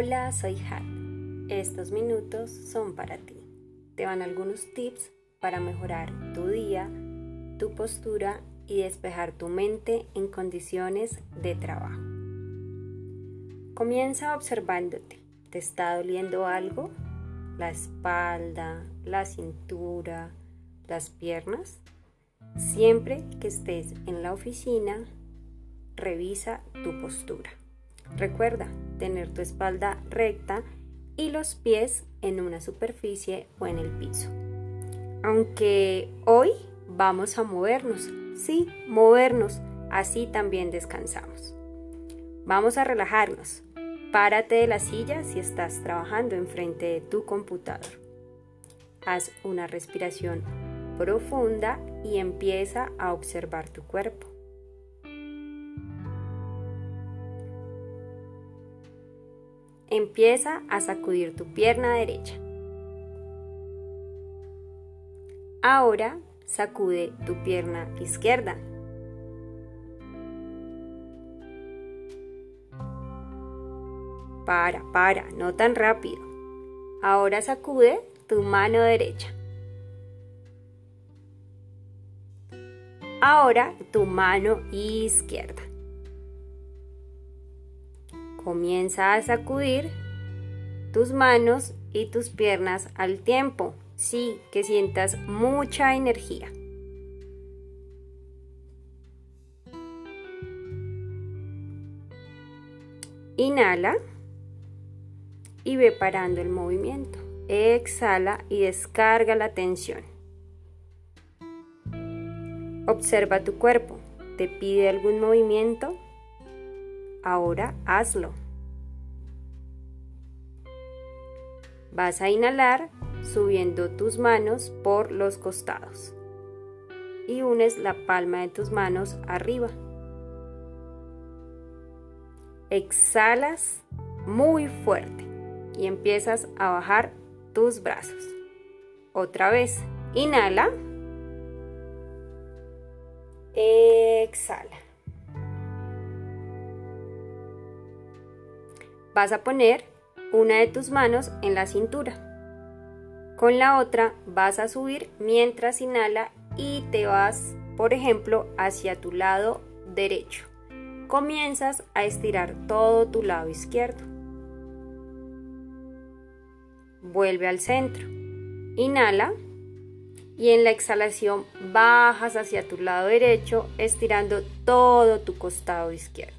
Hola, soy Hat. Estos minutos son para ti. Te van algunos tips para mejorar tu día, tu postura y despejar tu mente en condiciones de trabajo. Comienza observándote. ¿Te está doliendo algo? ¿La espalda, la cintura, las piernas? Siempre que estés en la oficina, revisa tu postura. Recuerda tener tu espalda recta y los pies en una superficie o en el piso. Aunque hoy vamos a movernos, sí, movernos, así también descansamos. Vamos a relajarnos. Párate de la silla si estás trabajando enfrente de tu computador. Haz una respiración profunda y empieza a observar tu cuerpo. Empieza a sacudir tu pierna derecha. Ahora sacude tu pierna izquierda. Para, para, no tan rápido. Ahora sacude tu mano derecha. Ahora tu mano izquierda. Comienza a sacudir tus manos y tus piernas al tiempo. Sí, que sientas mucha energía. Inhala y ve parando el movimiento. Exhala y descarga la tensión. Observa tu cuerpo. ¿Te pide algún movimiento? Ahora hazlo. Vas a inhalar subiendo tus manos por los costados y unes la palma de tus manos arriba. Exhalas muy fuerte y empiezas a bajar tus brazos. Otra vez, inhala. Exhala. Vas a poner una de tus manos en la cintura. Con la otra vas a subir mientras inhala y te vas, por ejemplo, hacia tu lado derecho. Comienzas a estirar todo tu lado izquierdo. Vuelve al centro. Inhala y en la exhalación bajas hacia tu lado derecho estirando todo tu costado izquierdo.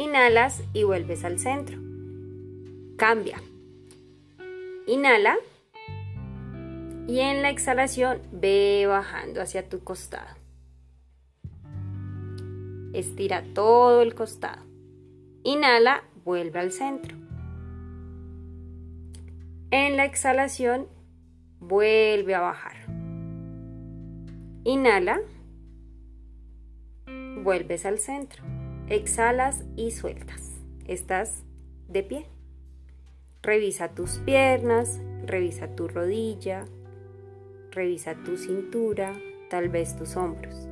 Inhalas y vuelves al centro. Cambia. Inhala. Y en la exhalación ve bajando hacia tu costado. Estira todo el costado. Inhala, vuelve al centro. En la exhalación, vuelve a bajar. Inhala, vuelves al centro. Exhalas y sueltas. Estás de pie. Revisa tus piernas, revisa tu rodilla, revisa tu cintura, tal vez tus hombros.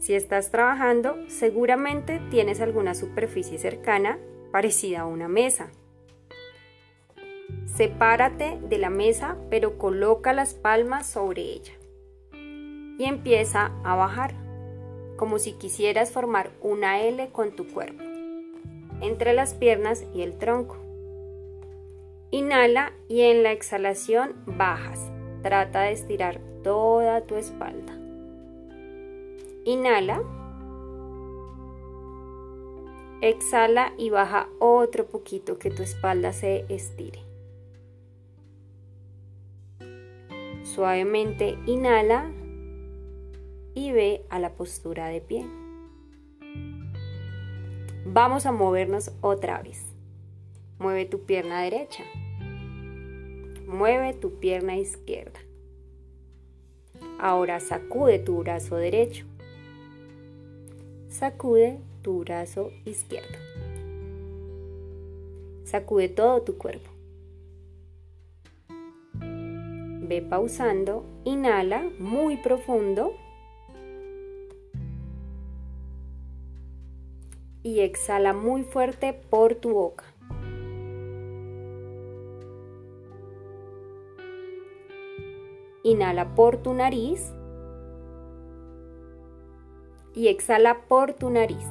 Si estás trabajando, seguramente tienes alguna superficie cercana parecida a una mesa. Sepárate de la mesa, pero coloca las palmas sobre ella. Y empieza a bajar como si quisieras formar una L con tu cuerpo, entre las piernas y el tronco. Inhala y en la exhalación bajas. Trata de estirar toda tu espalda. Inhala. Exhala y baja otro poquito que tu espalda se estire. Suavemente inhala y ve a la postura de pie. Vamos a movernos otra vez. Mueve tu pierna derecha. Mueve tu pierna izquierda. Ahora sacude tu brazo derecho. Sacude tu brazo izquierdo. Sacude todo tu cuerpo. Ve pausando. Inhala muy profundo. Y exhala muy fuerte por tu boca. Inhala por tu nariz y exhala por tu nariz.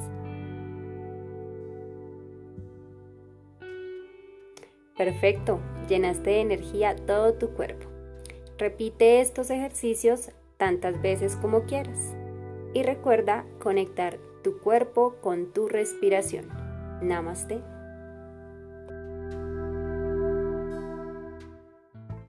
Perfecto, llenaste de energía todo tu cuerpo. Repite estos ejercicios tantas veces como quieras. Y recuerda conectar tu cuerpo con tu respiración. Namaste.